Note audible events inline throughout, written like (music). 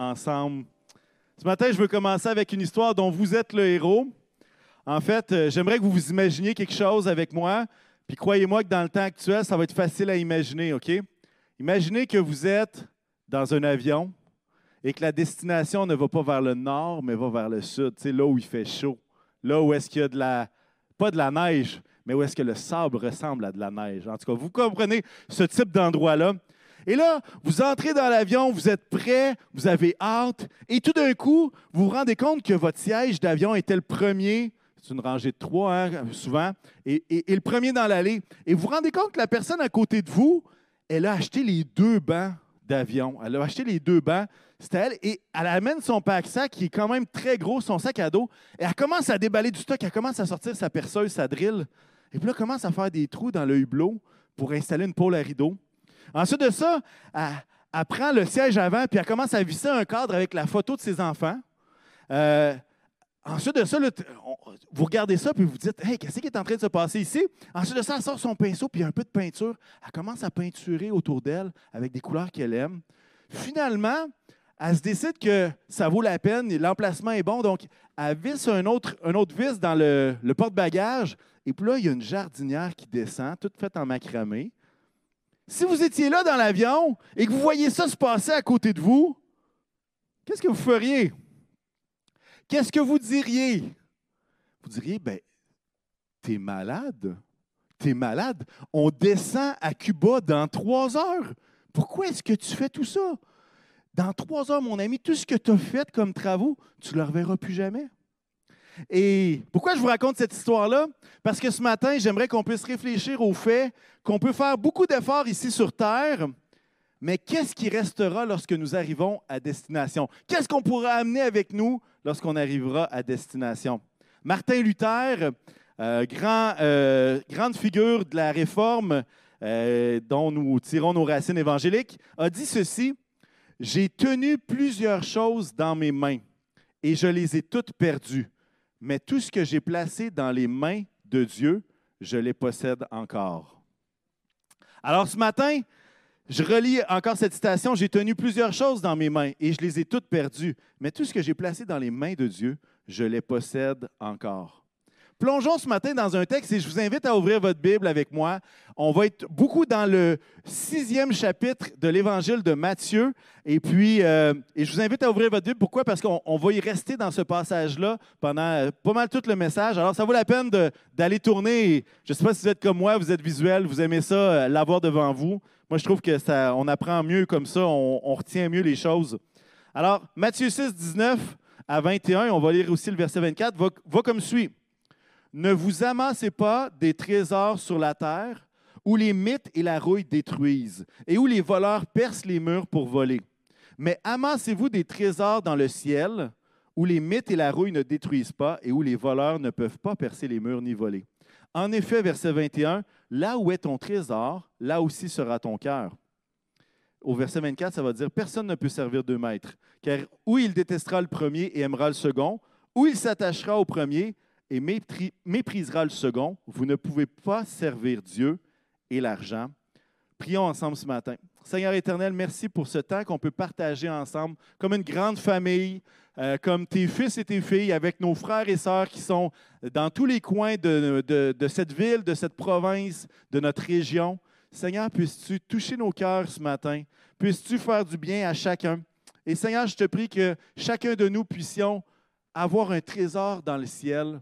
ensemble. Ce matin, je veux commencer avec une histoire dont vous êtes le héros. En fait, euh, j'aimerais que vous vous imaginiez quelque chose avec moi. Puis croyez-moi que dans le temps actuel, ça va être facile à imaginer, OK? Imaginez que vous êtes dans un avion et que la destination ne va pas vers le nord, mais va vers le sud, tu sais, là où il fait chaud. Là où est-ce qu'il y a de la, pas de la neige, mais où est-ce que le sable ressemble à de la neige. En tout cas, vous comprenez ce type d'endroit-là. Et là, vous entrez dans l'avion, vous êtes prêt, vous avez hâte, et tout d'un coup, vous vous rendez compte que votre siège d'avion était le premier, c'est une rangée de trois hein, souvent, et, le premier dans l'allée. Et vous vous rendez compte que la personne à côté de vous, elle a acheté les deux bancs d'avion. Elle a acheté les deux bancs, c'était elle, et elle amène son pack-sac qui est quand même très gros, son sac à dos, et elle commence à déballer du stock, elle commence à sortir sa perceuse, sa drill, et puis là, elle commence à faire des trous dans le hublot pour installer une pôle à rideau. Ensuite de ça, elle, prend le siège avant, puis elle commence à visser un cadre avec la photo de ses enfants. Euh, ensuite de ça, vous regardez ça, puis vous dites Hey, qu'est-ce qui est en train de se passer ici? Ensuite de ça, elle sort son pinceau, puis un peu de peinture. Elle commence à peinturer autour d'elle avec des couleurs qu'elle aime. Finalement, elle se décide que ça vaut la peine, l'emplacement est bon, donc elle visse un autre, un autre vis dans le, le porte-bagages. Et puis là, il y a une jardinière qui descend, toute faite en macramé. Si vous étiez là dans l'avion et que vous voyez ça se passer à côté de vous, qu'est-ce que vous feriez? Qu'est-ce que vous diriez? Vous diriez, ben, t'es malade. T'es malade. On descend à Cuba dans trois heures. Pourquoi est-ce que tu fais tout ça? Dans trois heures, mon ami, tout ce que tu as fait comme travaux, tu ne le reverras plus jamais. Et pourquoi je vous raconte cette histoire-là? Parce que ce matin, j'aimerais qu'on puisse réfléchir au fait qu'on peut faire beaucoup d'efforts ici sur Terre, mais qu'est-ce qui restera lorsque nous arrivons à destination? Qu'est-ce qu'on pourra amener avec nous lorsqu'on arrivera à destination? Martin Luther, euh, euh, grande figure de la réforme euh, dont nous tirons nos racines évangéliques, a dit ceci, J'ai tenu plusieurs choses dans mes mains et je les ai toutes perdues mais tout ce que j'ai placé dans les mains de Dieu, je les possède encore. Alors ce matin, je relis encore cette citation, j'ai tenu plusieurs choses dans mes mains et je les ai toutes perdues, mais tout ce que j'ai placé dans les mains de Dieu, je les possède encore. Plongeons ce matin dans un texte et je vous invite à ouvrir votre Bible avec moi. On va être beaucoup dans le sixième chapitre de l'Évangile de Matthieu. Et puis, euh, et je vous invite à ouvrir votre Bible. Pourquoi? Parce qu'on va y rester dans ce passage-là pendant euh, pas mal tout le message. Alors, ça vaut la peine d'aller tourner. Je ne sais pas si vous êtes comme moi, vous êtes visuel, vous aimez ça, euh, l'avoir devant vous. Moi, je trouve que ça, on apprend mieux comme ça, on, retient mieux les choses. Alors, Matthieu 6, 19 à 21, on va lire aussi le verset 24, va, va comme suit. Ne vous amassez pas des trésors sur la terre où les mythes et la rouille détruisent et où les voleurs percent les murs pour voler. Mais amassez-vous des trésors dans le ciel où les mythes et la rouille ne détruisent pas et où les voleurs ne peuvent pas percer les murs ni voler. En effet, verset 21, là où est ton trésor, là aussi sera ton cœur. Au verset 24, ça va dire, personne ne peut servir deux maîtres, car ou il détestera le premier et aimera le second, ou il s'attachera au premier et méprisera le second. Vous ne pouvez pas servir Dieu et l'argent. Prions ensemble ce matin. Seigneur éternel, merci pour ce temps qu'on peut partager ensemble comme une grande famille, euh, comme tes fils et tes filles, avec nos frères et sœurs qui sont dans tous les coins de, de cette ville, de cette province, de notre région. Seigneur, puisses-tu toucher nos cœurs ce matin? Puisses-tu faire du bien à chacun? Et Seigneur, je te prie que chacun de nous puissions avoir un trésor dans le ciel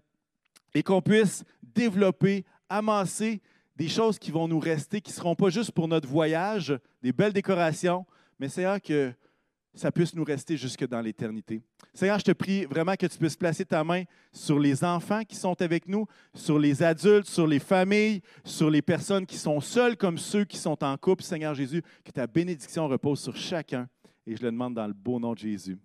et qu'on puisse développer, amasser des choses qui vont nous rester, qui ne seront pas juste pour notre voyage, des belles décorations, mais Seigneur, que ça puisse nous rester jusque dans l'éternité. Seigneur, je te prie vraiment que tu puisses placer ta main sur les enfants qui sont avec nous, sur les adultes, sur les familles, sur les personnes qui sont seules comme ceux qui sont en couple. Seigneur Jésus, que ta bénédiction repose sur chacun. Et je le demande dans le beau nom de Jésus.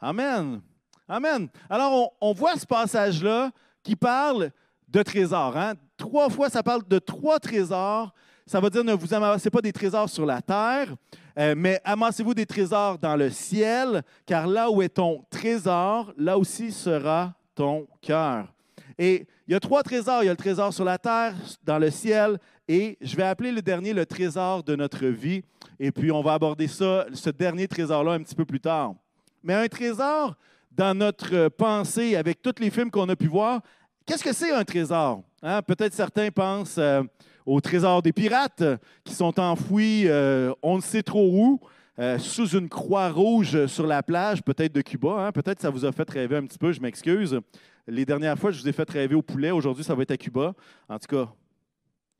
Amen. Amen. Alors, on, on voit ce passage-là qui parle de trésors. Hein? Trois fois, ça parle de trois trésors. Ça veut dire ne vous amassez pas des trésors sur la terre, euh, mais amassez-vous des trésors dans le ciel, car là où est ton trésor, là aussi sera ton cœur. Et il y a trois trésors. Il y a le trésor sur la terre, dans le ciel, et je vais appeler le dernier le trésor de notre vie. Et puis, on va aborder ça, ce dernier trésor-là, un petit peu plus tard. Mais un trésor, dans notre pensée, avec tous les films qu'on a pu voir, qu'est-ce que c'est un trésor? Hein? Peut-être certains pensent euh, au trésor des pirates qui sont enfouis euh, on ne sait trop où, euh, sous une croix rouge sur la plage, peut-être de Cuba. Hein? Peut-être ça vous a fait rêver un petit peu, je m'excuse. Les dernières fois, je vous ai fait rêver au poulet. Aujourd'hui, ça va être à Cuba. En tout cas,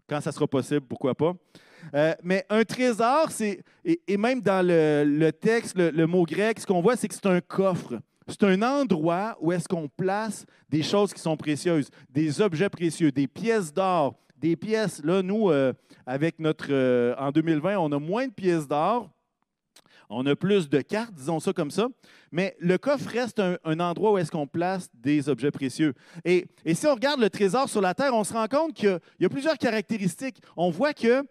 quand ça sera possible, pourquoi pas. mais un trésor, c'est, et, même dans le, texte, le, mot grec, ce qu'on voit, c'est que c'est un coffre. C'est un endroit où est-ce qu'on place des choses qui sont précieuses, des objets précieux, des pièces d'or, des pièces. Là, nous, euh, avec notre. Euh, en 2020, on a moins de pièces d'or. On a plus de cartes, disons ça comme ça. Mais le coffre reste un, endroit où est-ce qu'on place des objets précieux. Et, et, si on regarde le trésor sur la Terre, on se rend compte qu'il y a plusieurs caractéristiques. On voit que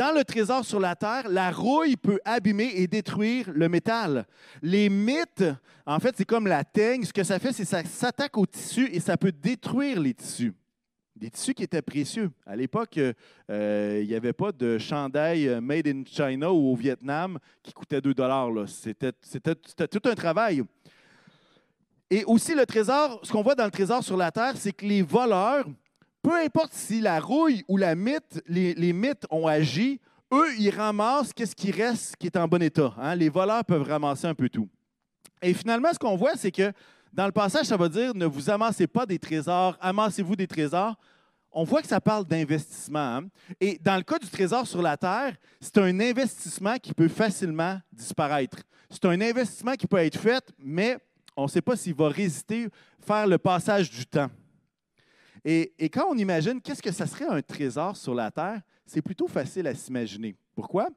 dans le trésor sur la terre, la rouille peut abîmer et détruire le métal. Les mythes, en fait, c'est comme la teigne. Ce que ça fait, c'est que ça s'attaque aux tissus et ça peut détruire les tissus. Des tissus qui étaient précieux. À l'époque, euh, il n'y avait pas de chandail made in China ou au Vietnam qui coûtait 2 dollars. C'était tout un travail. Et aussi, le trésor, ce qu'on voit dans le trésor sur la terre, c'est que les voleurs peu importe si la rouille ou la mythe, les, mythes ont agi, eux, ils ramassent qu'est-ce qui reste qui est en bon état. Hein? Les voleurs peuvent ramasser un peu tout. Et finalement, ce qu'on voit, c'est que dans le passage, ça va dire ne vous amassez pas des trésors, amassez-vous des trésors. On voit que ça parle d'investissement. Hein? Et dans le cas du trésor sur la terre, c'est un investissement qui peut facilement disparaître. C'est un investissement qui peut être fait, mais on ne sait pas s'il va résister, faire le passage du temps. Et, quand on imagine qu'est-ce que ça serait un trésor sur la terre, c'est plutôt facile à s'imaginer. Pourquoi?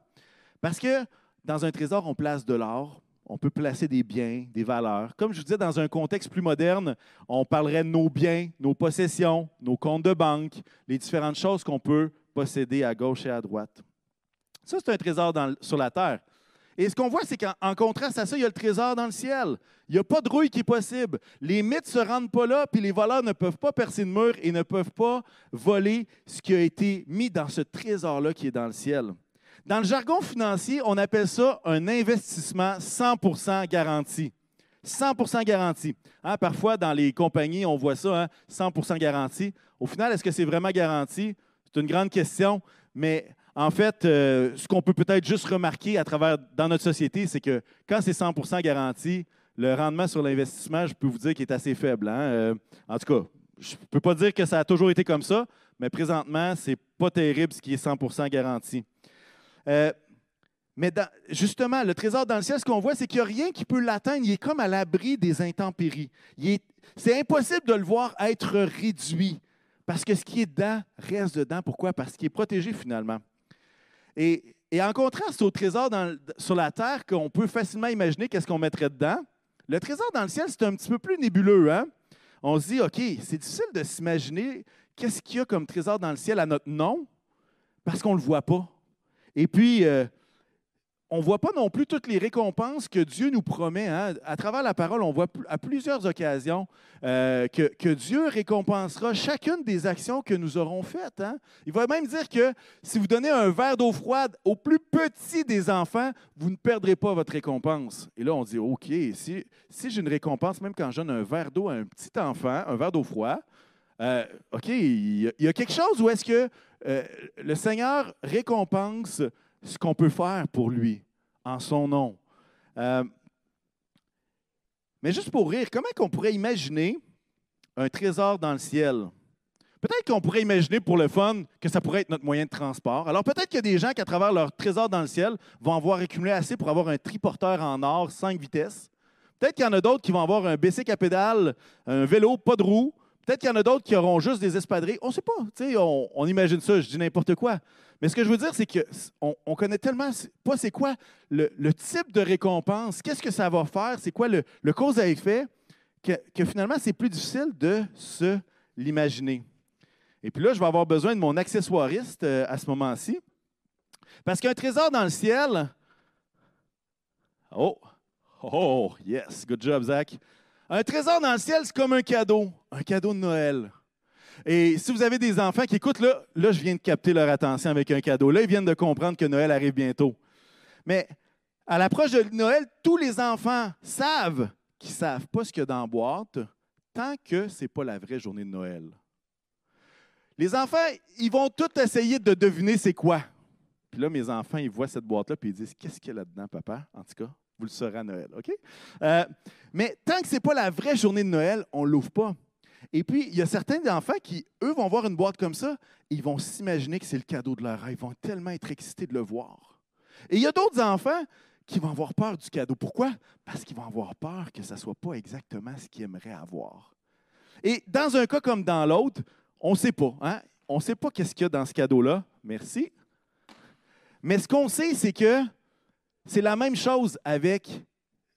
Parce que dans un trésor, on place de l'or, on peut placer des biens, des valeurs. Comme je vous disais, dans un contexte plus moderne, on parlerait de nos biens, nos possessions, nos comptes de banque, les différentes choses qu'on peut posséder à gauche et à droite. Ça, c'est un trésor sur la terre. Et ce qu'on voit, c'est qu'en contraste à ça, il y a le trésor dans le ciel. Il n'y a pas de rouille qui est possible. Les mythes ne se rendent pas là, puis les voleurs ne peuvent pas percer le mur et ne peuvent pas voler ce qui a été mis dans ce trésor-là qui est dans le ciel. Dans le jargon financier, on appelle ça un investissement 100% garanti. 100% garanti. Hein, parfois, dans les compagnies, on voit ça, 100% hein, garanti. Au final, est-ce que c'est vraiment garanti? C'est une grande question, mais en fait, euh, ce qu'on peut peut-être juste remarquer à travers dans notre société, c'est que quand c'est 100% garanti, le rendement sur l'investissement, je peux vous dire qu'il est assez faible. Hein. Euh, en tout cas, je ne peux pas dire que ça a toujours été comme ça, mais présentement, ce n'est pas terrible ce qui est 100% garanti. Euh, mais justement, le trésor dans le ciel, ce qu'on voit, c'est qu'il n'y a rien qui peut l'atteindre. Il est comme à l'abri des intempéries. C'est impossible de le voir être réduit. Parce que ce qui est dedans reste dedans. Pourquoi? Parce qu'il est protégé finalement. Et, en contraste au trésor sur la terre, qu'on peut facilement imaginer qu'est-ce qu'on mettrait dedans, le trésor dans le ciel, c'est un petit peu plus nébuleux. Hein? On se dit, OK, c'est difficile de s'imaginer qu'est-ce qu'il y a comme trésor dans le ciel à notre nom, parce qu'on ne le voit pas. Et puis, euh, on ne voit pas non plus toutes les récompenses que Dieu nous promet. Hein. À travers la parole, on voit à plusieurs occasions euh, que, Dieu récompensera chacune des actions que nous aurons faites. Hein. Il va même dire que si vous donnez un verre d'eau froide au plus petit des enfants, vous ne perdrez pas votre récompense. Et là, on dit, OK, si, j'ai une récompense, même quand je donne un verre d'eau à un petit enfant, un verre d'eau froid, euh, OK, il y, a quelque chose où est-ce que euh, le Seigneur récompense ce qu'on peut faire pour lui en son nom. Euh, mais juste pour rire, comment on pourrait imaginer un trésor dans le ciel? Peut-être qu'on pourrait imaginer pour le fun que ça pourrait être notre moyen de transport. Alors peut-être qu'il y a des gens qui, à travers leur trésor dans le ciel, vont avoir accumulé assez pour avoir un triporteur en or, 5 vitesses. Peut-être qu'il y en a d'autres qui vont avoir un bicycle à un vélo, pas de roue. Peut-être qu'il y en a d'autres qui auront juste des espadrilles. On ne sait pas. On, imagine ça, je dis n'importe quoi. Mais ce que je veux dire, c'est qu'on on connaît tellement pas c'est quoi le, type de récompense, qu'est-ce que ça va faire, c'est quoi le, cause à effet, que, finalement, c'est plus difficile de se l'imaginer. Et puis là, je vais avoir besoin de mon accessoiriste euh, à ce moment-ci. Parce qu'un trésor dans le ciel. Oh, oh, yes, good job, Zach. Un trésor dans le ciel, c'est comme un cadeau, un cadeau de Noël. Et si vous avez des enfants qui écoutent, là, là, je viens de capter leur attention avec un cadeau. Là, ils viennent de comprendre que Noël arrive bientôt. Mais À l'approche de Noël, tous les enfants savent qu'ils ne savent pas ce qu'il y a dans la boîte tant que ce n'est pas la vraie journée de Noël. Les enfants, ils vont tous essayer de deviner c'est quoi. Puis là, mes enfants, ils voient cette boîte-là, puis ils disent Qu'est-ce qu'il y a là-dedans, papa En tout cas, vous le saurez à Noël, OK? Euh, Mais tant que ce n'est pas la vraie journée de Noël, on ne l'ouvre pas. Et puis, il y a certains enfants qui, eux, vont voir une boîte comme ça, ils vont s'imaginer que c'est le cadeau de leur rêve. Ils vont tellement être excités de le voir. Et il y a d'autres enfants qui vont avoir peur du cadeau. Pourquoi? Parce qu'ils vont avoir peur que ça ne soit pas exactement ce qu'ils aimeraient avoir. Et dans un cas comme dans l'autre, on ne sait pas. Hein? On ne sait pas qu'est-ce qu'il y a dans ce cadeau-là. Merci. Mais ce qu'on sait, c'est que c'est la même chose avec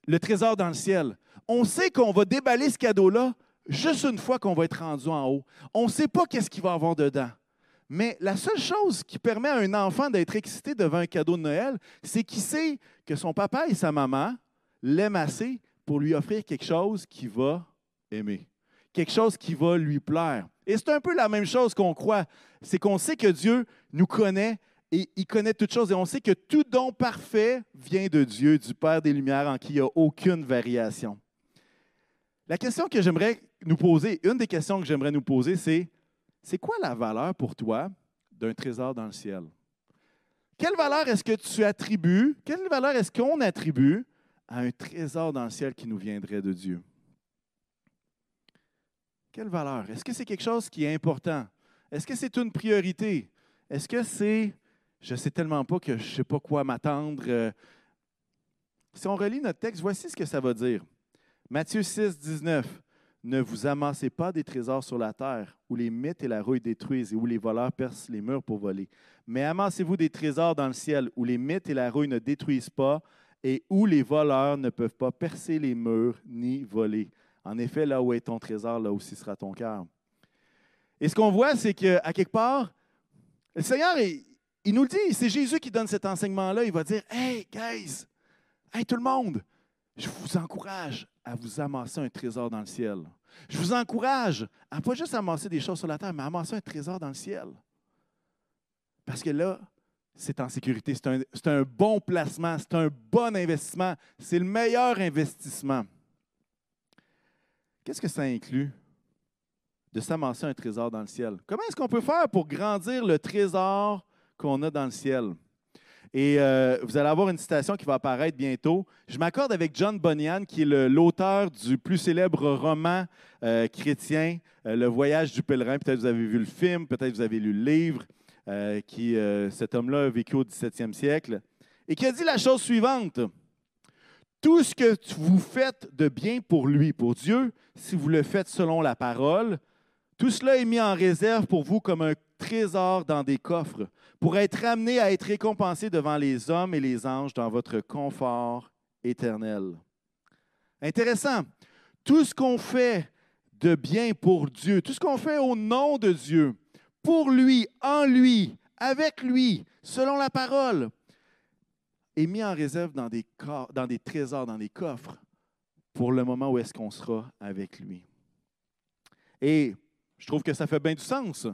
le trésor dans le ciel. On sait qu'on va déballer ce cadeau-là juste une fois qu'on va être rendu en haut. On ne sait pas qu'est-ce qu'il va y avoir dedans. Mais la seule chose qui permet à un enfant d'être excité devant un cadeau de Noël, c'est qu'il sait que son papa et sa maman l'aiment assez pour lui offrir quelque chose qu'il va aimer, quelque chose qui va lui plaire. Et c'est un peu la même chose qu'on croit, c'est qu'on sait que Dieu nous connaît et il connaît toutes choses et on sait que tout don parfait vient de Dieu, du Père des Lumières, en qui il n'y a aucune variation. La question que j'aimerais nous poser, une des questions que j'aimerais nous poser, c'est c'est quoi la valeur pour toi d'un trésor dans le ciel? Quelle valeur est-ce que tu attribues, quelle valeur est-ce qu'on attribue à un trésor dans le ciel qui nous viendrait de Dieu? Quelle valeur? Est-ce que c'est quelque chose qui est important? Est-ce que c'est une priorité? Est-ce que c'est je ne sais tellement pas que je ne sais pas quoi m'attendre? Euh, si on relit notre texte, voici ce que ça va dire. Matthieu 6, 19. Ne vous amassez pas des trésors sur la terre, où les mythes et la rouille détruisent et où les voleurs percent les murs pour voler. Mais amassez-vous des trésors dans le ciel, où les mythes et la rouille ne détruisent pas et où les voleurs ne peuvent pas percer les murs ni voler. En effet, là où est ton trésor, là aussi sera ton cœur. Et ce qu'on voit, c'est qu'à quelque part, le Seigneur, il, il nous le dit, c'est Jésus qui donne cet enseignement-là. Il va dire Hey, guys, hey, tout le monde, je vous encourage à vous amasser un trésor dans le ciel. Je vous encourage à pas juste amasser des choses sur la terre, mais à amasser un trésor dans le ciel. Parce que là, c'est en sécurité. C'est un, un, bon placement, c'est un bon investissement, c'est le meilleur investissement. Qu'est-ce que ça inclut de s'amasser un trésor dans le ciel? Comment est-ce qu'on peut faire pour grandir le trésor qu'on a dans le ciel? Et euh, vous allez avoir une citation qui va apparaître bientôt. Je m'accorde avec John Bunyan, qui est l'auteur du plus célèbre roman euh, chrétien, euh, Le Voyage du pèlerin. Peut-être vous avez vu le film, peut-être vous avez lu le livre, qui cet homme-là a vécu au 17e siècle, et qui a dit la chose suivante. Tout ce que vous faites de bien pour lui, pour Dieu, si vous le faites selon la parole, tout cela est mis en réserve pour vous comme un trésor dans des coffres pour être amené à être récompensé devant les hommes et les anges dans votre confort éternel. Intéressant. Tout ce qu'on fait de bien pour Dieu, tout ce qu'on fait au nom de Dieu, pour lui, en lui, avec lui, selon la parole, est mis en réserve dans des, dans des trésors, dans des coffres, pour le moment où est-ce qu'on sera avec lui. Et je trouve que ça fait bien du sens.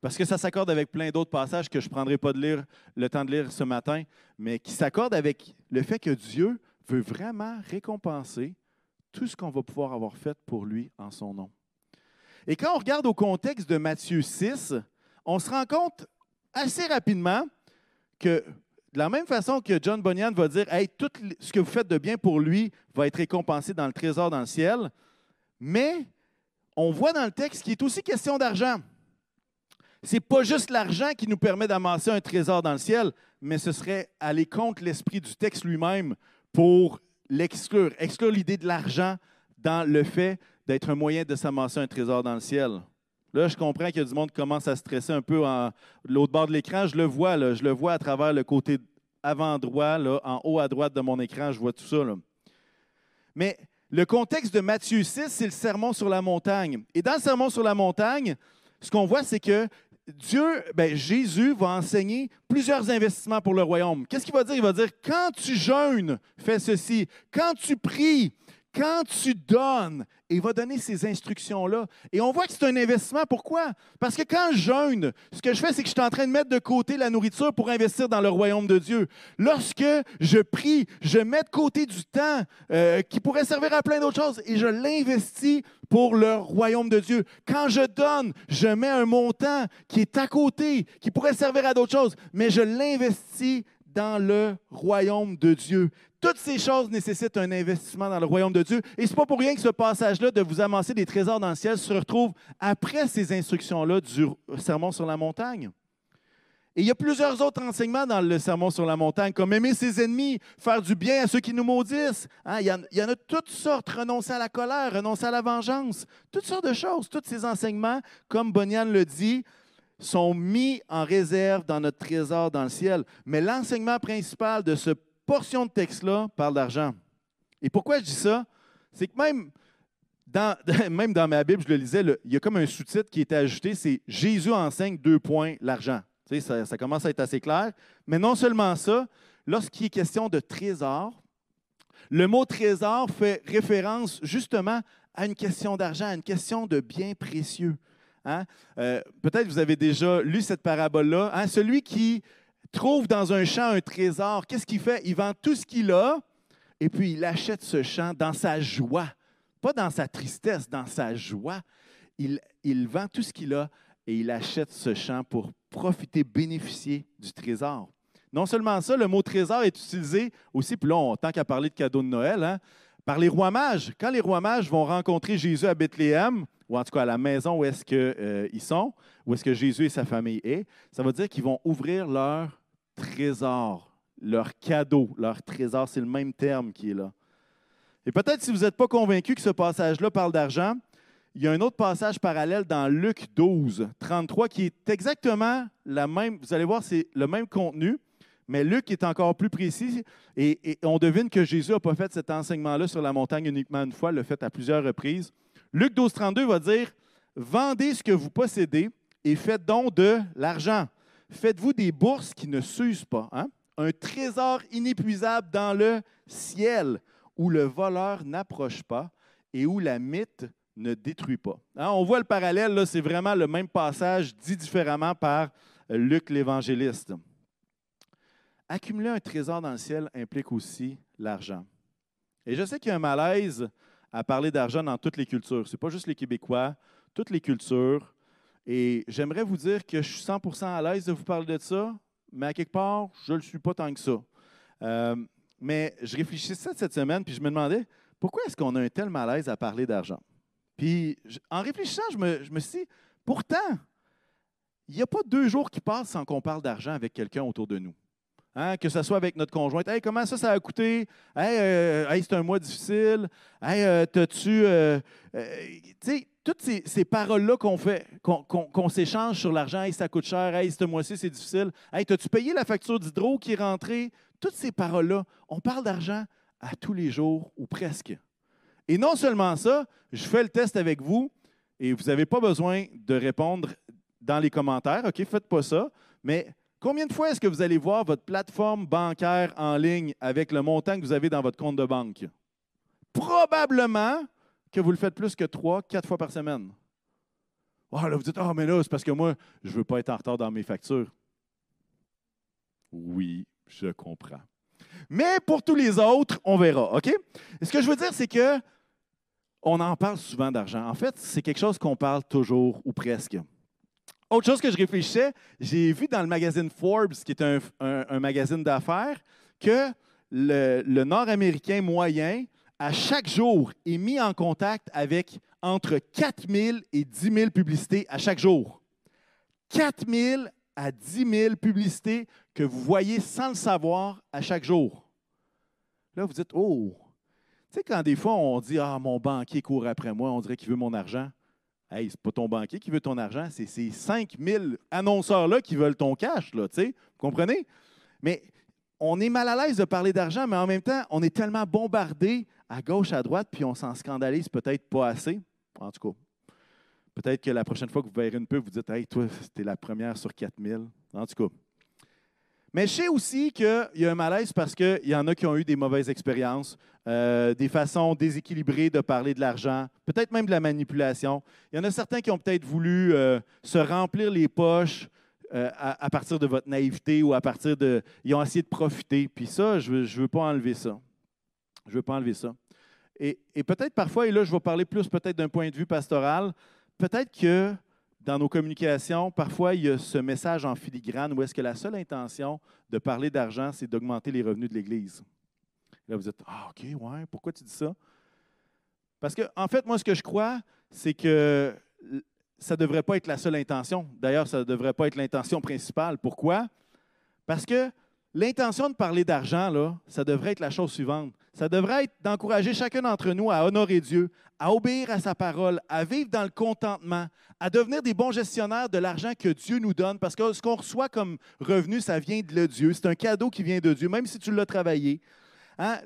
Parce que ça s'accorde avec plein d'autres passages que je ne prendrai pas de lire, le temps de lire ce matin, mais qui s'accordent avec le fait que Dieu veut vraiment récompenser tout ce qu'on va pouvoir avoir fait pour lui en son nom. Et quand on regarde au contexte de Matthieu 6, on se rend compte assez rapidement que de la même façon que John Bunyan va dire Hey, tout ce que vous faites de bien pour lui va être récompensé dans le trésor dans le ciel, mais on voit dans le texte qu'il est aussi question d'argent n'est pas juste l'argent qui nous permet d'amasser un trésor dans le ciel, mais ce serait aller contre l'esprit du texte lui-même pour l'exclure, exclure l'idée de l'argent dans le fait d'être un moyen de s'amasser un trésor dans le ciel. Là, je comprends qu'il y a du monde qui commence à stresser un peu en l'autre bord de l'écran. Je le vois, là, je le vois à travers le côté avant droit, là, en haut à droite de mon écran, je vois tout ça. Mais le contexte de Matthieu 6, c'est le sermon sur la montagne. Et dans le sermon sur la montagne, ce qu'on voit, c'est que Dieu, ben, Jésus va enseigner plusieurs investissements pour le royaume. Qu'est-ce qu'il va dire? Il va dire, quand tu jeûnes, fais ceci. Quand tu pries, quand tu donnes, il va donner ces instructions-là. Et on voit que c'est un investissement. Pourquoi? Parce que quand je jeûne, ce que je fais, c'est que je suis en train de mettre de côté la nourriture pour investir dans le royaume de Dieu. Lorsque je prie, je mets de côté du temps euh, qui pourrait servir à plein d'autres choses et je l'investis pour le royaume de Dieu. Quand je donne, je mets un montant qui est à côté, qui pourrait servir à d'autres choses, mais je l'investis dans le royaume de Dieu. Toutes ces choses nécessitent un investissement dans le royaume de Dieu. Et ce n'est pas pour rien que ce passage-là de vous amasser des trésors dans le ciel se retrouve après ces instructions-là du sermon sur la montagne. Et il y a plusieurs autres enseignements dans le sermon sur la montagne, comme aimer ses ennemis, faire du bien à ceux qui nous maudissent. Hein, il, y en, il, a toutes sortes, renoncer à la colère, renoncer à la vengeance, toutes sortes de choses. Tous ces enseignements, comme Bonian le dit, sont mis en réserve dans notre trésor dans le ciel. Mais l'enseignement principal de ce portion de texte-là parle d'argent. Et pourquoi je dis ça? C'est que même dans, (laughs) même dans ma Bible, je le lisais, il y a comme un sous-titre qui était ajouté, c'est Jésus enseigne deux points, l'argent. Tu sais, ça, commence à être assez clair. Mais non seulement ça, lorsqu'il est question de trésor, le mot trésor fait référence justement à une question d'argent, à une question de biens précieux. Hein? Euh, Peut-être vous avez déjà lu cette parabole-là. Hein? Celui qui trouve dans un champ un trésor, qu'est-ce qu'il fait? Il vend tout ce qu'il a et puis il achète ce champ dans sa joie, pas dans sa tristesse, dans sa joie. Il, il vend tout ce qu'il a et il achète ce champ pour profiter, bénéficier du trésor. Non seulement ça, le mot trésor est utilisé aussi, puis là, on, tant qu'à parler de cadeaux de Noël, hein, par les rois mages. Quand les rois mages vont rencontrer Jésus à Bethléem, ou en tout cas à la maison où est-ce qu'ils euh, sont, où est-ce que Jésus et sa famille est, ça veut dire qu'ils vont ouvrir leur trésor, leur cadeau, leur trésor, c'est le même terme qui est là. Et peut-être si vous n'êtes pas convaincu que ce passage-là parle d'argent, il y a un autre passage parallèle dans Luc 12, 33, qui est exactement la même, vous allez voir, c'est le même contenu, mais Luc est encore plus précis et, et on devine que Jésus n'a pas fait cet enseignement-là sur la montagne uniquement une fois, il l'a fait à plusieurs reprises. Luc 12, 32 va dire, vendez ce que vous possédez et faites donc de l'argent Faites-vous des bourses qui ne s'usent pas, hein? un trésor inépuisable dans le ciel, où le voleur n'approche pas et où la mythe ne détruit pas. Hein? On voit le parallèle, là, c'est vraiment le même passage dit différemment par Luc l'évangéliste. Accumuler un trésor dans le ciel implique aussi l'argent. Et je sais qu'il y a un malaise à parler d'argent dans toutes les cultures. Ce n'est pas juste les Québécois, toutes les cultures. Et j'aimerais vous dire que je suis 100% à l'aise de vous parler de ça, mais à quelque part, je ne le suis pas tant que ça. Euh, mais je réfléchissais cette semaine, puis je me demandais, pourquoi est-ce qu'on a un tel malaise à parler d'argent? Puis en réfléchissant, je me, je me suis dit, pourtant, il n'y a pas deux jours qui passent sans qu'on parle d'argent avec quelqu'un autour de nous. Hein, que ce soit avec notre conjointe. Hey, comment ça, ça a coûté? Hey, euh, hey c'est un mois difficile. Hey, euh, t'as-tu. Euh, tu sais, toutes ces, paroles-là qu'on fait, qu'on s'échange sur l'argent, hey, ça coûte cher, hey, ce mois-ci, c'est difficile. Hey, t'as-tu payé la facture d'hydro qui est rentrée? Toutes ces paroles-là, on parle d'argent à tous les jours ou presque. Et non seulement ça, je fais le test avec vous et vous n'avez pas besoin de répondre dans les commentaires. OK, faites pas ça. Mais Combien de fois est-ce que vous allez voir votre plateforme bancaire en ligne avec le montant que vous avez dans votre compte de banque? Probablement que vous le faites plus que trois, quatre fois par semaine. Oh, là, vous dites, ah, mais là, c'est parce que moi, je ne veux pas être en retard dans mes factures. Oui, je comprends. Mais pour tous les autres, on verra, OK? ce que je veux dire, c'est que on en parle souvent d'argent. En fait, c'est quelque chose qu'on parle toujours ou presque. Autre chose que je réfléchissais, j'ai vu dans le magazine Forbes, qui est un, magazine d'affaires, que le, Nord-Américain moyen, à chaque jour, est mis en contact avec entre 4 000 et 10 000 publicités à chaque jour. 4 000 à 10 000 publicités que vous voyez sans le savoir à chaque jour. Là, vous dites, oh, tu sais, quand des fois on dit, ah, mon banquier court après moi, on dirait qu'il veut mon argent. Hey, c'est pas ton banquier qui veut ton argent, c'est ces 5000 annonceurs-là qui veulent ton cash, là, vous comprenez? Mais on est mal à l'aise de parler d'argent, mais en même temps, on est tellement bombardé à gauche, à droite, puis on s'en scandalise peut-être pas assez. En tout cas, peut-être que la prochaine fois que vous verrez une pub, vous dites Hey, toi, c'était la première sur 4000. En tout cas. Mais je sais aussi qu'il y a un malaise parce qu'il y en a qui ont eu des mauvaises expériences, euh, des façons déséquilibrées de parler de l'argent, peut-être même de la manipulation. Il y en a certains qui ont peut-être voulu euh, se remplir les poches euh, à, partir de votre naïveté ou à partir de... Ils ont essayé de profiter. Puis ça, je ne veux, pas enlever ça. Je ne veux pas enlever ça. Et, et peut-être parfois, et là, je vais parler plus peut-être d'un point de vue pastoral, peut-être que dans nos communications, parfois, il y a ce message en filigrane où est-ce que la seule intention de parler d'argent, c'est d'augmenter les revenus de l'Église. Là, vous êtes Ah, OK, ouais, pourquoi tu dis ça? Parce que, en fait, moi, ce que je crois, c'est que ça ne devrait pas être la seule intention. D'ailleurs, ça ne devrait pas être l'intention principale. Pourquoi? Parce que L'intention de parler d'argent, là, ça devrait être la chose suivante. Ça devrait être d'encourager chacun d'entre nous à honorer Dieu, à obéir à sa parole, à vivre dans le contentement, à devenir des bons gestionnaires de l'argent que Dieu nous donne, parce que ce qu'on reçoit comme revenu, ça vient de Dieu. C'est un cadeau qui vient de Dieu, même si tu l'as travaillé. Hein,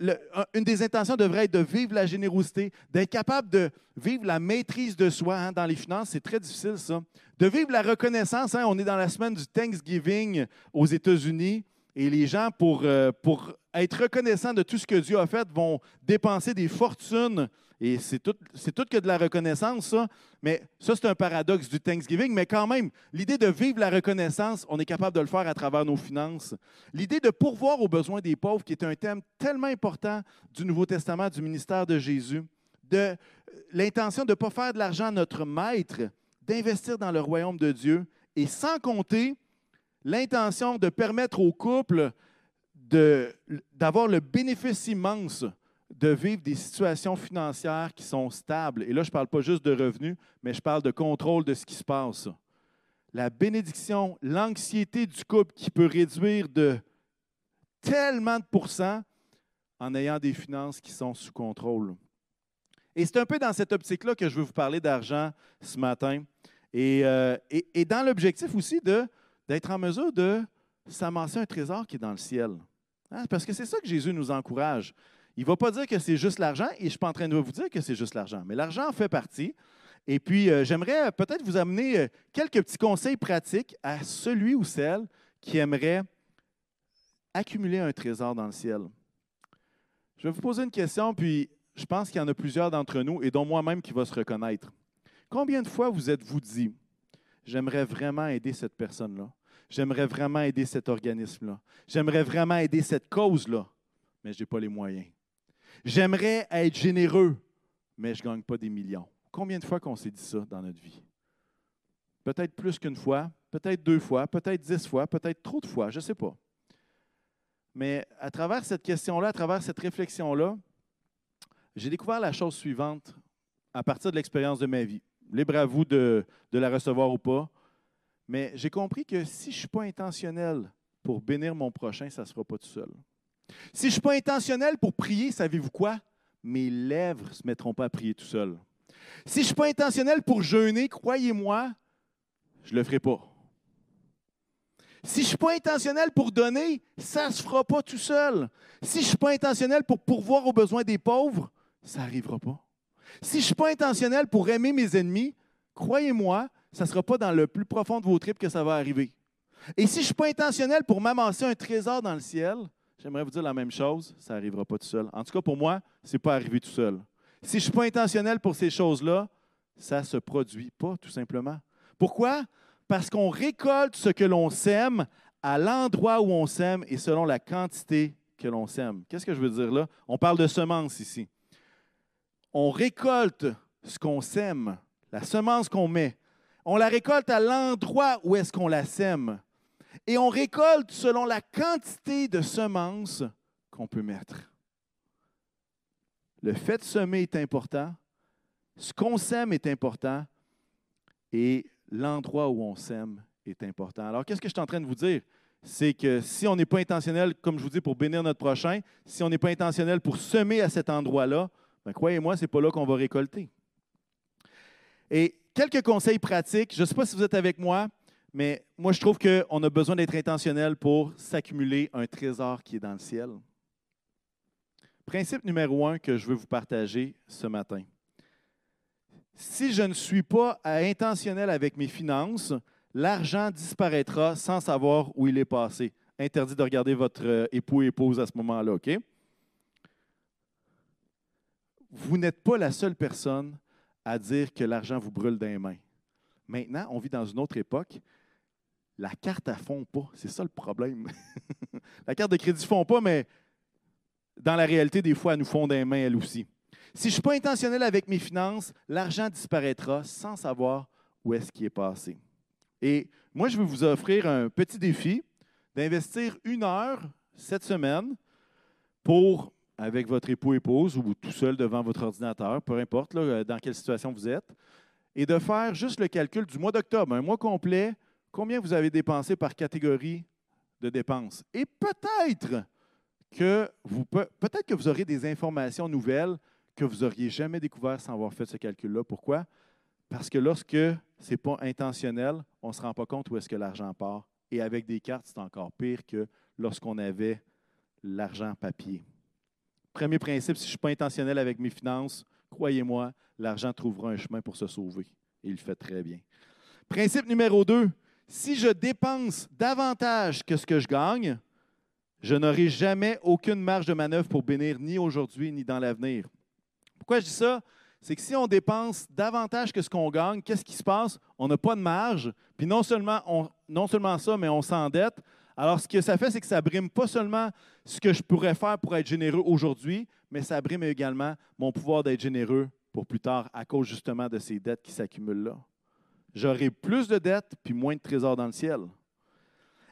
une des intentions devrait être de vivre la générosité, d'être capable de vivre la maîtrise de soi hein, dans les finances. C'est très difficile, ça. De vivre la reconnaissance. Hein, on est dans la semaine du Thanksgiving aux États-Unis. Et les gens, pour, euh, pour être reconnaissants de tout ce que Dieu a fait, vont dépenser des fortunes. Et c'est tout, c'est tout que de la reconnaissance, ça. Mais ça, c'est un paradoxe du Thanksgiving. Mais quand même, l'idée de vivre la reconnaissance, on est capable de le faire à travers nos finances. L'idée de pourvoir aux besoins des pauvres, qui est un thème tellement important du Nouveau Testament, du ministère de Jésus. De euh, l'intention de ne pas faire de l'argent notre maître, d'investir dans le royaume de Dieu. Et sans compter l'intention de permettre au couple d'avoir le bénéfice immense de vivre des situations financières qui sont stables. Et là, je ne parle pas juste de revenus, mais je parle de contrôle de ce qui se passe. La bénédiction, l'anxiété du couple qui peut réduire de tellement de pourcents en ayant des finances qui sont sous contrôle. Et c'est un peu dans cette optique-là que je veux vous parler d'argent ce matin. Et, euh, et dans l'objectif aussi de d'être en mesure de s'amasser un trésor qui est dans le ciel. Hein? Parce que c'est ça que Jésus nous encourage. Il ne va pas dire que c'est juste l'argent, et je ne suis pas en train de vous dire que c'est juste l'argent, mais l'argent en fait partie. Et puis, euh, j'aimerais peut-être vous amener euh, quelques petits conseils pratiques à celui ou celle qui aimerait accumuler un trésor dans le ciel. Je vais vous poser une question, puis je pense qu'il y en a plusieurs d'entre nous, et dont moi-même qui va se reconnaître. Combien de fois vous êtes-vous dit, j'aimerais vraiment aider cette personne-là. J'aimerais vraiment aider cet organisme-là. J'aimerais vraiment aider cette cause-là, mais je n'ai pas les moyens. J'aimerais être généreux, mais je ne gagne pas des millions. Combien de fois qu'on s'est dit ça dans notre vie? Peut-être plus qu'une fois, peut-être deux fois, peut-être dix fois, peut-être trop de fois, je ne sais pas. Mais à travers cette question-là, à travers cette réflexion-là, j'ai découvert la chose suivante à partir de l'expérience de ma vie libre à vous de, la recevoir ou pas. Mais j'ai compris que si je ne suis pas intentionnel pour bénir mon prochain, ça ne se fera pas tout seul. Si je ne suis pas intentionnel pour prier, savez-vous quoi? Mes lèvres ne se mettront pas à prier tout seul. Si je ne suis pas intentionnel pour jeûner, croyez-moi, je ne le ferai pas. Si je ne suis pas intentionnel pour donner, ça ne se fera pas tout seul. Si je ne suis pas intentionnel pour pourvoir aux besoins des pauvres, ça n'arrivera pas. Si je ne suis pas intentionnel pour aimer mes ennemis, croyez-moi, ça ne sera pas dans le plus profond de vos tripes que ça va arriver. Et si je ne suis pas intentionnel pour m'amasser un trésor dans le ciel, j'aimerais vous dire la même chose, ça n'arrivera pas tout seul. En tout cas, pour moi, ce n'est pas arrivé tout seul. Si je ne suis pas intentionnel pour ces choses-là, ça ne se produit pas, tout simplement. Pourquoi? Parce qu'on récolte ce que l'on sème à l'endroit où on sème et selon la quantité que l'on sème. Qu'est-ce que je veux dire là? On parle de semences ici on récolte ce qu'on sème, la semence qu'on met. On la récolte à l'endroit où est-ce qu'on la sème. Et on récolte selon la quantité de semences qu'on peut mettre. Le fait de semer est important, ce qu'on sème est important et l'endroit où on sème est important. Alors, qu'est-ce que je suis en train de vous dire? C'est que si on n'est pas intentionnel, comme je vous dis, pour bénir notre prochain, si on n'est pas intentionnel pour semer à cet endroit-là, ben, croyez-moi, ce n'est pas là qu'on va récolter. Et quelques conseils pratiques. Je ne sais pas si vous êtes avec moi, mais moi, je trouve qu'on a besoin d'être intentionnel pour s'accumuler un trésor qui est dans le ciel. Principe numéro un que je veux vous partager ce matin. Si je ne suis pas intentionnel avec mes finances, l'argent disparaîtra sans savoir où il est passé. interdit de regarder votre euh, époux et épouse à ce moment-là, OK? Vous n'êtes pas la seule personne à dire que l'argent vous brûle dans les mains. Maintenant, on vit dans une autre époque. La carte, ne fond pas. C'est ça le problème. (laughs) la carte de crédit ne fond pas, mais dans la réalité, des fois, elle nous fond les mains, elle aussi. Si je ne suis pas intentionnel avec mes finances, l'argent disparaîtra sans savoir où est-ce qu'il est passé. Et moi, je vais vous offrir un petit défi d'investir une heure cette semaine pour, avec votre époux épouse ou tout seul devant votre ordinateur, peu importe dans quelle situation vous êtes, et de faire juste le calcul du mois d'octobre, un mois complet, combien vous avez dépensé par catégorie de dépenses. Et peut-être que vous peut-être que vous aurez des informations nouvelles que vous n'auriez jamais découvert sans avoir fait ce calcul-là. Pourquoi? Parce que lorsque ce n'est pas intentionnel, on ne se rend pas compte où est-ce que l'argent part. Et avec des cartes, c'est encore pire que lorsqu'on avait l'argent papier. Premier principe, si je ne suis pas intentionnel avec mes finances, croyez-moi, l'argent trouvera un chemin pour se sauver. Et il le fait très bien. Principe numéro deux, si je dépense davantage que ce que je gagne, je n'aurai jamais aucune marge de manœuvre pour bénir ni aujourd'hui ni dans l'avenir. Pourquoi je dis ça? C'est que si on dépense davantage que ce qu'on gagne, qu'est-ce qui se passe? On n'a pas de marge, puis non seulement, non seulement ça, mais on s'endette. Alors, ce que ça fait, c'est que ça brime pas seulement ce que je pourrais faire pour être généreux aujourd'hui, mais ça brime également mon pouvoir d'être généreux pour plus tard à cause justement de ces dettes qui s'accumulent là. J'aurai plus de dettes puis moins de trésors dans le ciel.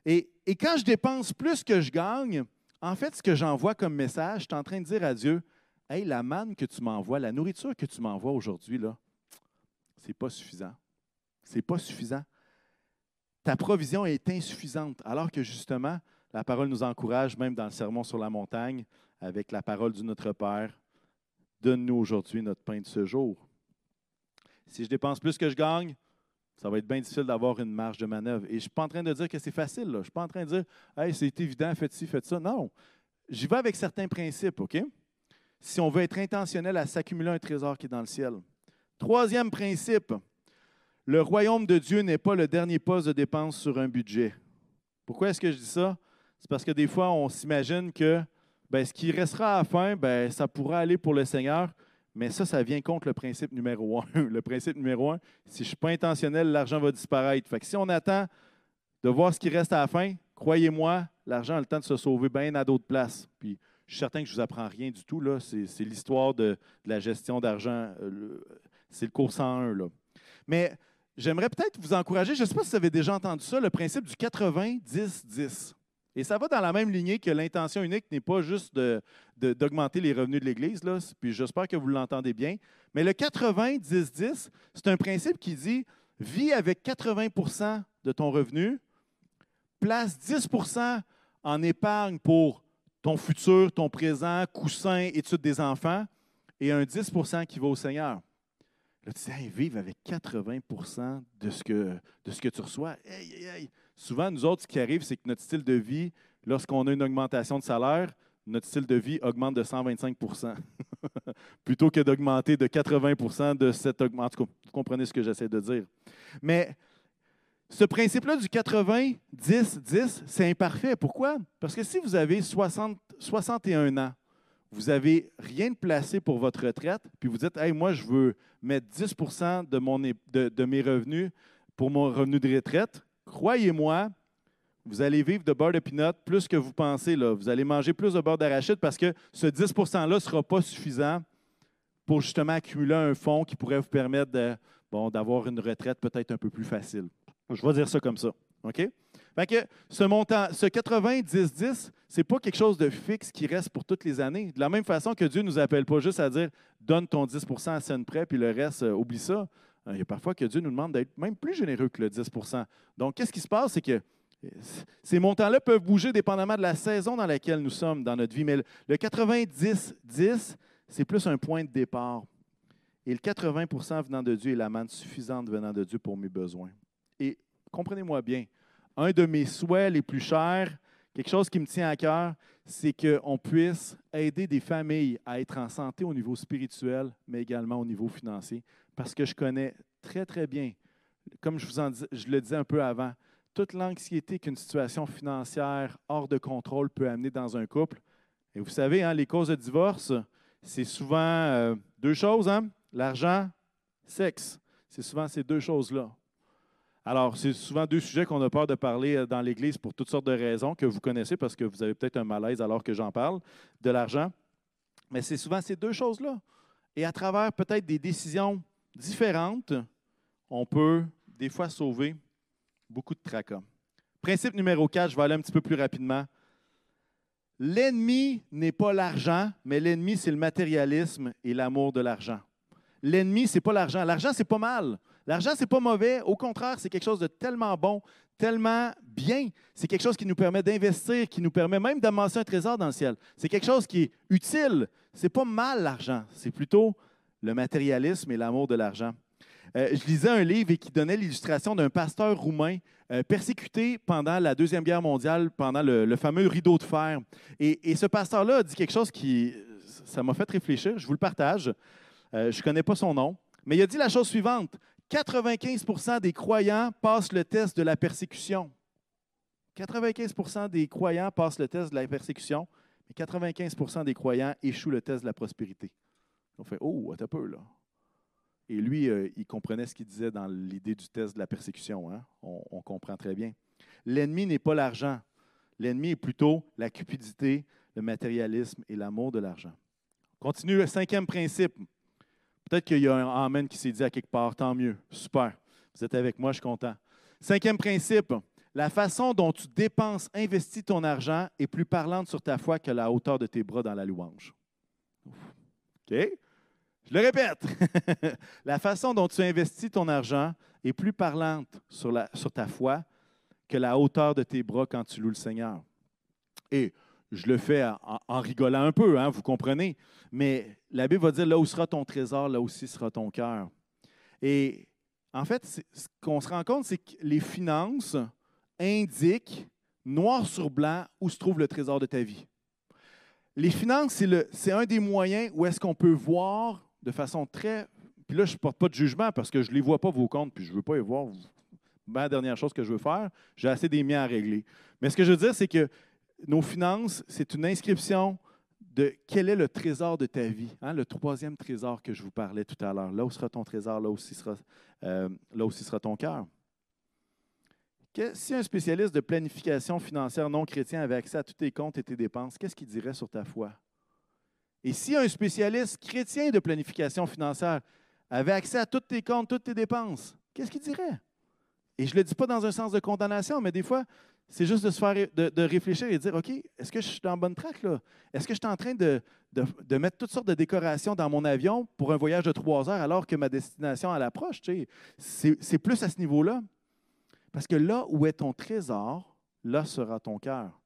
Et, quand je dépense plus que je gagne, en fait, ce que j'envoie comme message, je suis en train de dire à Dieu, Hey, la manne que tu m'envoies, la nourriture que tu m'envoies aujourd'hui, là, c'est pas suffisant. C'est pas suffisant. Ta provision est insuffisante, alors que justement, la parole nous encourage, même dans le sermon sur la montagne, avec la parole du Notre Père, donne-nous aujourd'hui notre pain de ce jour. Si je dépense plus que je gagne, ça va être bien difficile d'avoir une marge de manœuvre. Et je ne suis pas en train de dire que c'est facile. Je ne suis pas en train de dire, hey, c'est évident, faites ci, faites ça. Non. J'y vais avec certains principes, OK? si on veut être intentionnel à s'accumuler un trésor qui est dans le ciel. Troisième principe, le royaume de Dieu n'est pas le dernier poste de dépense sur un budget. Pourquoi est-ce que je dis ça? C'est parce que des fois, on s'imagine que ben, ce qui restera à la fin, ben, ça pourra aller pour le Seigneur, mais ça, ça vient contre le principe numéro un. (laughs) Le principe numéro un, si je ne suis pas intentionnel, l'argent va disparaître. Fait que si on attend de voir ce qui reste à la fin, croyez-moi, l'argent a le temps de se sauver bien à d'autres places. Puis je suis certain que je ne vous apprends rien du tout. Là. C'est, l'histoire de, la gestion d'argent. Euh, c'est le cours 101. Là. Mais j'aimerais peut-être vous encourager, je ne sais pas si vous avez déjà entendu ça, le principe du 80-10-10. Et ça va dans la même lignée que l'intention unique n'est pas juste d'augmenter les revenus de l'Église, puis j'espère que vous l'entendez bien. Mais le 80-10-10, c'est un principe qui dit vis avec 80% de ton revenu, place 10% en épargne pour ton futur, ton présent, coussin, études des enfants, et un 10% qui va au Seigneur. Là, tu dis, vive avec 80% de ce, que, de ce que tu reçois. Souvent, nous autres, ce qui arrive, c'est que notre style de vie, lorsqu'on a une augmentation de salaire, notre style de vie augmente de 125% (laughs) plutôt que d'augmenter de 80% de cette augmentation. vous comprenez ce que j'essaie de dire. Mais ce principe-là du 80, 10, 10, c'est imparfait. Pourquoi? Parce que si vous avez 60, 61 ans, vous n'avez rien de placé pour votre retraite, puis vous dites, hey, moi, je veux mettre 10 de, mon, de, de mes revenus pour mon revenu de retraite, croyez-moi, vous allez vivre de beurre de pinot plus que vous pensez. Là. Vous allez manger plus de beurre d'arachide parce que ce 10 %-là ne sera pas suffisant pour justement accumuler un fonds qui pourrait vous permettre bon, d'avoir une retraite peut-être un peu plus facile. Je vais dire ça comme ça. OK? Que ce montant, ce 80-10-10, ce n'est pas quelque chose de fixe qui reste pour toutes les années. De la même façon que Dieu ne nous appelle pas juste à dire donne ton 10% à scène près, puis le reste, euh, oublie ça. Euh, il y a parfois que Dieu nous demande d'être même plus généreux que le 10% Donc, qu'est-ce qui se passe? C'est que euh, ces montants-là peuvent bouger dépendamment de la saison dans laquelle nous sommes dans notre vie. Mais le 90-10, c'est plus un point de départ. Et le 80% venant de Dieu est la manne suffisante venant de Dieu pour mes besoins. Et comprenez-moi bien, un de mes souhaits les plus chers, quelque chose qui me tient à cœur, c'est qu'on puisse aider des familles à être en santé au niveau spirituel, mais également au niveau financier. Parce que je connais très, très bien, comme je vous en dis, je le disais un peu avant, toute l'anxiété qu'une situation financière hors de contrôle peut amener dans un couple. Et vous savez, hein, les causes de divorce, c'est souvent euh, deux choses, hein? l'argent, sexe. C'est souvent ces deux choses-là. Alors, c'est souvent deux sujets qu'on a peur de parler euh, dans l'Église pour toutes sortes de raisons que vous connaissez parce que vous avez peut-être un malaise alors que j'en parle, de l'argent. Mais c'est souvent ces deux choses-là. Et à travers peut-être des décisions différentes, on peut des fois sauver beaucoup de tracas. Principe numéro 4, je vais aller un petit peu plus rapidement. L'ennemi n'est pas l'argent, mais l'ennemi, c'est le matérialisme et l'amour de l'argent. L'ennemi, ce n'est pas l'argent. L'argent, c'est pas mal. L'argent, c'est pas mauvais. Au contraire, c'est quelque chose de tellement bon, tellement bien. C'est quelque chose qui nous permet d'investir, qui nous permet même d'amasser un trésor dans le ciel. C'est quelque chose qui est utile. C'est pas mal l'argent. C'est plutôt le matérialisme et l'amour de l'argent. Euh, je lisais un livre qui donnait l'illustration d'un pasteur roumain euh, persécuté pendant la Deuxième Guerre mondiale, pendant le, fameux rideau de fer. Et, et ce pasteur-là a dit quelque chose qui, ça m'a fait réfléchir. Je vous le partage. Euh, je ne connais pas son nom, mais il a dit la chose suivante 95% des croyants passent le test de la persécution. 95% des croyants passent le test de la persécution, mais 95% des croyants échouent le test de la prospérité. On fait Oh, un peu là. Et lui, euh, il comprenait ce qu'il disait dans l'idée du test de la persécution. Hein. On, on, comprend très bien. L'ennemi n'est pas l'argent. L'ennemi est plutôt la cupidité, le matérialisme et l'amour de l'argent. Continue le cinquième principe. Peut-être qu'il y a un Amen qui s'est dit à quelque part, tant mieux. Super. Vous êtes avec moi, je suis content. Cinquième principe, la façon dont tu dépenses, investis ton argent est plus parlante sur ta foi que la hauteur de tes bras dans la louange. OK? Je le répète. (laughs) la façon dont tu investis ton argent est plus parlante sur, ta foi que la hauteur de tes bras quand tu loues le Seigneur. Et je le fais en, rigolant un peu, hein, vous comprenez. Mais la Bible va dire là où sera ton trésor, là aussi sera ton cœur. Et en fait, ce qu'on se rend compte, c'est que les finances indiquent noir sur blanc où se trouve le trésor de ta vie. Les finances, c'est un des moyens où est-ce qu'on peut voir de façon très. Puis là, je ne porte pas de jugement parce que je ne les vois pas, vos comptes, puis je ne veux pas les voir. La dernière chose que je veux faire, j'ai assez des miens à régler. Mais ce que je veux dire, c'est que nos finances, c'est une inscription de quel est le trésor de ta vie, hein, le troisième trésor que je vous parlais tout à l'heure. Là où sera ton trésor, là aussi sera, euh, là aussi sera ton cœur. Si un spécialiste de planification financière non chrétien avait accès à tous tes comptes et tes dépenses, qu'est-ce qu'il dirait sur ta foi? Et si un spécialiste chrétien de planification financière avait accès à tous tes comptes, toutes tes dépenses, qu'est-ce qu'il dirait? Et je ne le dis pas dans un sens de condamnation, mais des fois, c'est juste de se faire de, réfléchir et de dire OK, est-ce que je suis dans bonne track là? Est-ce que je suis en train de, mettre toutes sortes de décorations dans mon avion pour un voyage de trois heures alors que ma destination elle approche? c'est plus à ce niveau-là? Parce que là où est ton trésor, là sera ton cœur.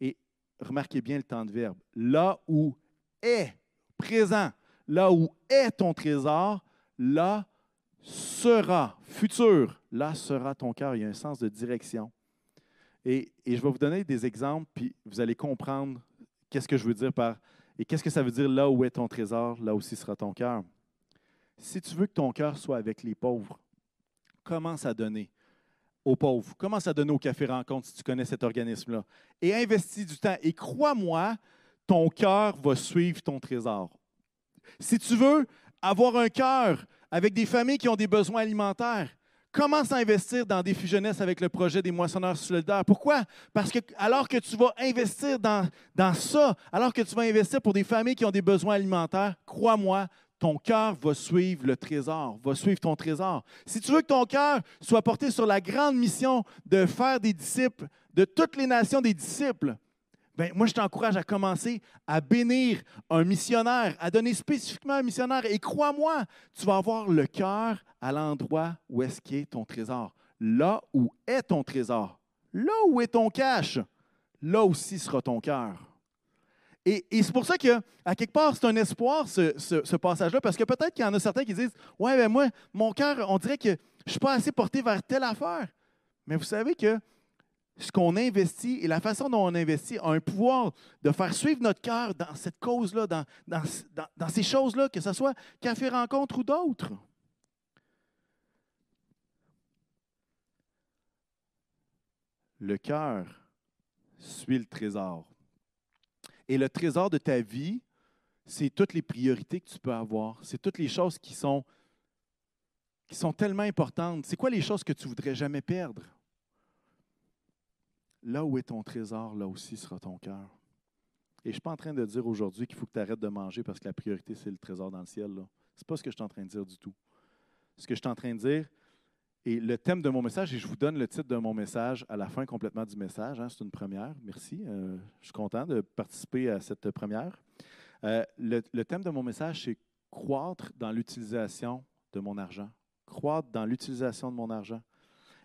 Et remarquez bien le temps de verbe. Là où est présent, là où est ton trésor, là sera, futur, là sera ton cœur. Il y a un sens de direction. Et, je vais vous donner des exemples, puis vous allez comprendre qu'est-ce que je veux dire par et qu'est-ce que ça veut dire là où est ton trésor, là aussi sera ton cœur. Si tu veux que ton cœur soit avec les pauvres, commence à donner aux pauvres. Commence à donner au Café Rencontre si tu connais cet organisme-là. Et investis du temps. Et crois-moi, ton cœur va suivre ton trésor. Si tu veux avoir un cœur avec des familles qui ont des besoins alimentaires, commence à investir dans Défi Jeunesse avec le projet des moissonneurs solidaires. Pourquoi? Parce que alors que tu vas investir dans, dans ça, alors que tu vas investir pour des familles qui ont des besoins alimentaires, crois-moi, ton cœur va suivre le trésor, va suivre ton trésor. Si tu veux que ton cœur soit porté sur la grande mission de faire des disciples, de toutes les nations des disciples, ben, moi, je t'encourage à commencer à bénir un missionnaire, à donner spécifiquement un missionnaire. Et crois-moi, tu vas avoir le cœur à l'endroit où est-ce qu'est ton trésor. Là où est ton trésor, là où est ton cash, là aussi sera ton cœur. Et, c'est pour ça qu'à quelque part, c'est un espoir, ce, passage-là, parce que peut-être qu'il y en a certains qui disent Ouais, ben moi, mon cœur, on dirait que je ne suis pas assez porté vers telle affaire. Mais vous savez que ce qu'on investit et la façon dont on investit a un pouvoir de faire suivre notre cœur dans cette cause-là, dans, ces choses-là, que ce soit Café Rencontre ou d'autres. le cœur suit le trésor. Et le trésor de ta vie, c'est toutes les priorités que tu peux avoir. C'est toutes les choses qui sont, qui sont tellement importantes. C'est quoi les choses que tu voudrais jamais perdre? Là où est ton trésor, là aussi sera ton cœur. Et je ne suis pas en train de dire aujourd'hui qu'il faut que tu arrêtes de manger parce que la priorité, c'est le trésor dans le ciel. Ce n'est pas ce que je suis en train de dire du tout. Ce que je suis en train de dire, et le thème de mon message, et je vous donne le titre de mon message à la fin complètement du message. Hein, c'est une première. Merci. Euh, je suis content de participer à cette première. Euh, le, thème de mon message, c'est croître dans l'utilisation de mon argent. Croître dans l'utilisation de mon argent.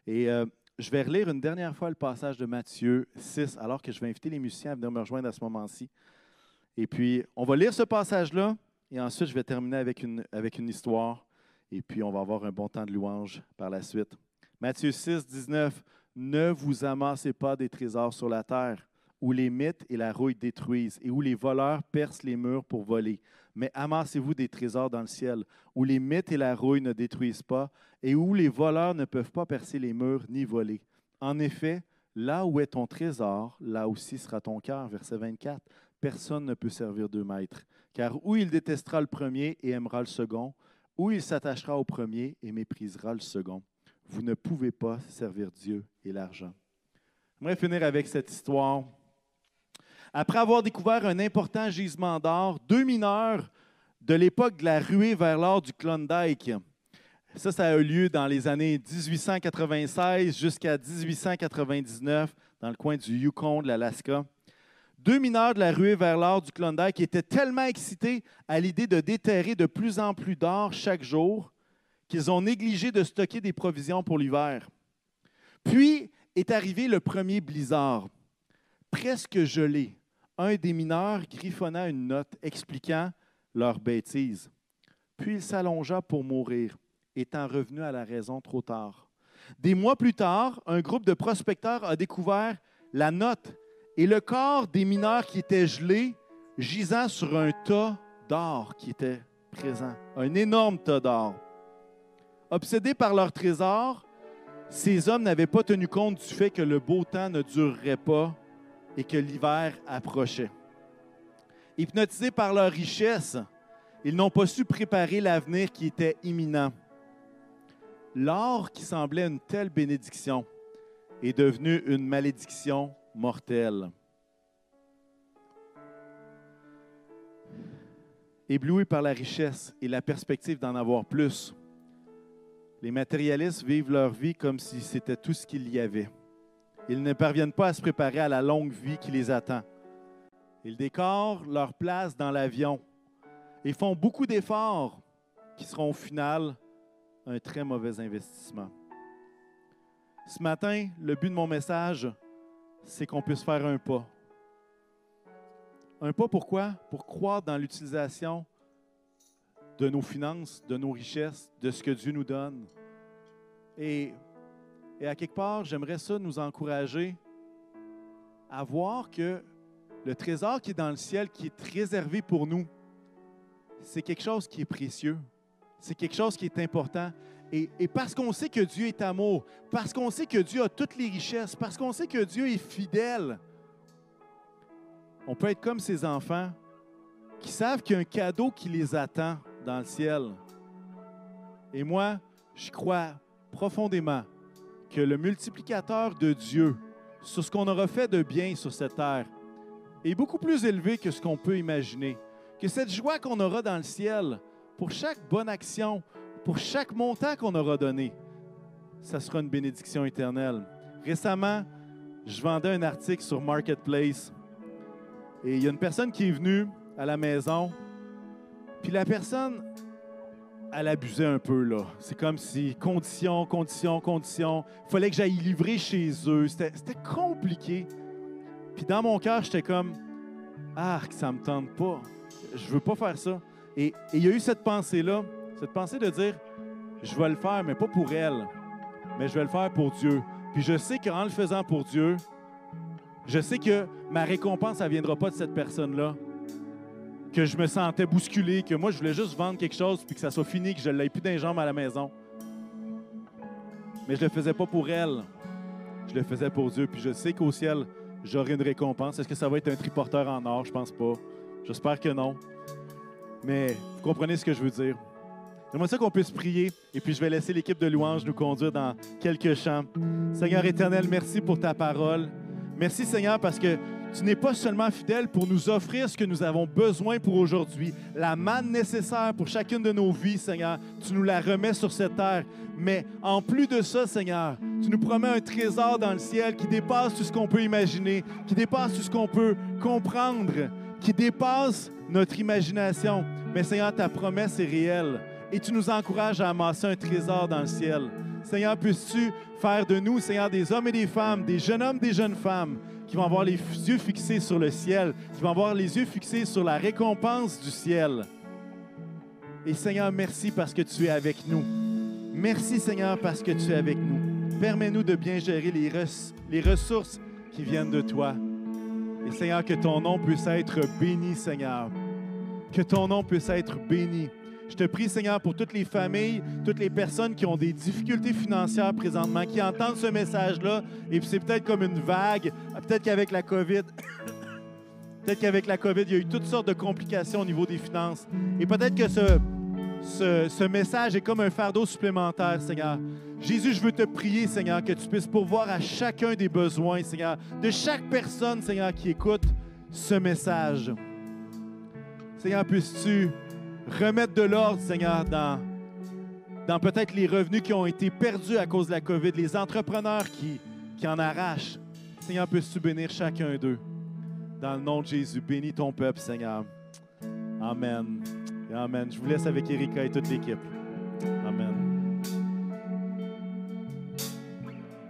Et euh, je vais relire une dernière fois le passage de Matthieu 6, alors que je vais inviter les musiciens à venir me rejoindre à ce moment-ci. Et puis, on va lire ce passage-là, et ensuite, je vais terminer avec une, avec une histoire et puis, on va avoir un bon temps de louange par la suite. Matthieu 6, 19. Ne vous amassez pas des trésors sur la terre, où les mythes et la rouille détruisent, et où les voleurs percent les murs pour voler. Mais amassez-vous des trésors dans le ciel, où les mythes et la rouille ne détruisent pas, et où les voleurs ne peuvent pas percer les murs ni voler. En effet, là où est ton trésor, là aussi sera ton cœur. Verset 24. Personne ne peut servir deux maîtres, car où il détestera le premier et aimera le second, ou il s'attachera au premier et méprisera le second. Vous ne pouvez pas servir Dieu et l'argent. J'aimerais finir avec cette histoire. Après avoir découvert un important gisement d'or, deux mineurs de l'époque de la ruée vers l'or du Klondike, ça, ça a eu lieu dans les années 1896 jusqu'à 1899 dans le coin du Yukon de l'Alaska. Deux mineurs de la ruée vers l'or du Klondike étaient tellement excités à l'idée de déterrer de plus en plus d'or chaque jour qu'ils ont négligé de stocker des provisions pour l'hiver. Puis est arrivé le premier blizzard. Presque gelé, un des mineurs griffonna une note expliquant leur bêtise. Puis il s'allongea pour mourir, étant revenu à la raison trop tard. Des mois plus tard, un groupe de prospecteurs a découvert la note et le corps des mineurs qui étaient gelés, gisant sur un tas d'or qui était présent, un énorme tas d'or. Obsédés par leur trésor, ces hommes n'avaient pas tenu compte du fait que le beau temps ne durerait pas et que l'hiver approchait. Hypnotisés par leur richesse, ils n'ont pas su préparer l'avenir qui était imminent. L'or qui semblait une telle bénédiction est devenu une malédiction mortel. Éblouis par la richesse et la perspective d'en avoir plus, les matérialistes vivent leur vie comme si c'était tout ce qu'il y avait. Ils ne parviennent pas à se préparer à la longue vie qui les attend. Ils décorent leur place dans l'avion et font beaucoup d'efforts qui seront au final un très mauvais investissement. Ce matin, le but de mon message, c'est qu'on puisse faire un pas. Un pas pourquoi? Pour croire dans l'utilisation de nos finances, de nos richesses, de ce que Dieu nous donne. Et, et à quelque part, j'aimerais ça nous encourager à voir que le trésor qui est dans le ciel, qui est réservé pour nous, c'est quelque chose qui est précieux. C'est quelque chose qui est important. Et, parce qu'on sait que Dieu est amour, parce qu'on sait que Dieu a toutes les richesses, parce qu'on sait que Dieu est fidèle, on peut être comme ces enfants qui savent qu'il y a un cadeau qui les attend dans le ciel. Et moi, je crois profondément que le multiplicateur de Dieu sur ce qu'on aura fait de bien sur cette terre est beaucoup plus élevé que ce qu'on peut imaginer. Que cette joie qu'on aura dans le ciel pour chaque bonne action, pour chaque montant qu'on aura donné, ça sera une bénédiction éternelle. Récemment, je vendais un article sur Marketplace et il y a une personne qui est venue à la maison, puis la personne, elle abusait un peu, là. C'est comme si condition, condition, condition. Fallait que j'aille livrer chez eux. C'était compliqué. Puis dans mon cœur, j'étais comme, ah, que ça me tente pas. Je veux pas faire ça. Et il y a eu cette pensée-là cette pensée de dire, je vais le faire, mais pas pour elle, mais je vais le faire pour Dieu. Puis je sais qu'en le faisant pour Dieu, je sais que ma récompense, ne viendra pas de cette personne-là. Que je me sentais bousculé, que moi, je voulais juste vendre quelque chose, puis que ça soit fini, que je l'aie plus d'un à la maison. Mais je le faisais pas pour elle. je le faisais pour Dieu. Puis je sais qu'au ciel, j'aurai une récompense. Est-ce que ça va être un triporteur en or? Je pense pas. J'espère que non. Mais vous comprenez ce que je veux dire. J'aimerais ça qu'on puisse prier et puis je vais laisser l'équipe de louanges nous conduire dans quelques chants. Seigneur éternel, merci pour ta parole. Merci Seigneur parce que tu n'es pas seulement fidèle pour nous offrir ce que nous avons besoin pour aujourd'hui, la manne nécessaire pour chacune de nos vies, Seigneur. Tu nous la remets sur cette terre. Mais en plus de ça, Seigneur, tu nous promets un trésor dans le ciel qui dépasse tout ce qu'on peut imaginer, qui dépasse tout ce qu'on peut comprendre, qui dépasse notre imagination. Mais Seigneur, ta promesse est réelle et tu nous encourages à amasser un trésor dans le ciel. Seigneur, puisses-tu faire de nous, Seigneur, des hommes et des femmes, des jeunes hommes, des jeunes femmes, qui vont avoir les yeux fixés sur le ciel, qui vont avoir les yeux fixés sur la récompense du ciel. Et Seigneur, merci parce que tu es avec nous. Merci Seigneur parce que tu es avec nous. Permets-nous de bien gérer les, les ressources qui viennent de toi. Et Seigneur, que ton nom puisse être béni, Seigneur. Que ton nom puisse être béni. Je te prie, Seigneur, pour toutes les familles, toutes les personnes qui ont des difficultés financières présentement, qui entendent ce message-là, et puis c'est peut-être comme une vague, peut-être qu'avec la COVID, (coughs) peut-être qu'avec la COVID, il y a eu toutes sortes de complications au niveau des finances. Et peut-être que ce, ce, ce, message est comme un fardeau supplémentaire, Seigneur. Jésus, je veux te prier, Seigneur, que tu puisses pourvoir à chacun des besoins, Seigneur, de chaque personne, Seigneur, qui écoute ce message. Seigneur, puisses-tu remettre de l'ordre, Seigneur, dans, peut-être les revenus qui ont été perdus à cause de la COVID, les entrepreneurs qui, qui en arrachent. Seigneur, peux-tu bénir chacun d'eux? Dans le nom de Jésus, bénis ton peuple, Seigneur. Amen. Amen. Je vous laisse avec Erika et toute l'équipe. Amen.